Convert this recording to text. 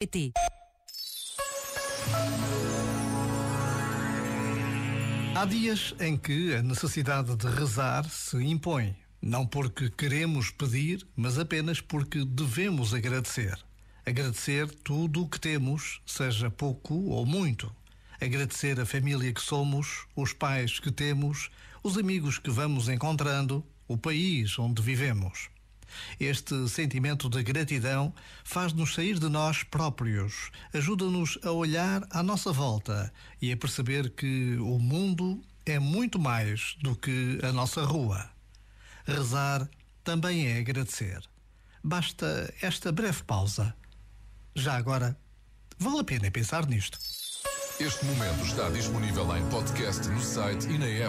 PT. Há dias em que a necessidade de rezar se impõe, não porque queremos pedir, mas apenas porque devemos agradecer. Agradecer tudo o que temos, seja pouco ou muito. Agradecer a família que somos, os pais que temos, os amigos que vamos encontrando, o país onde vivemos. Este sentimento de gratidão faz-nos sair de nós próprios, ajuda-nos a olhar à nossa volta e a perceber que o mundo é muito mais do que a nossa rua. Rezar também é agradecer. Basta esta breve pausa. Já agora, vale a pena pensar nisto. Este momento está disponível em podcast no site e na app.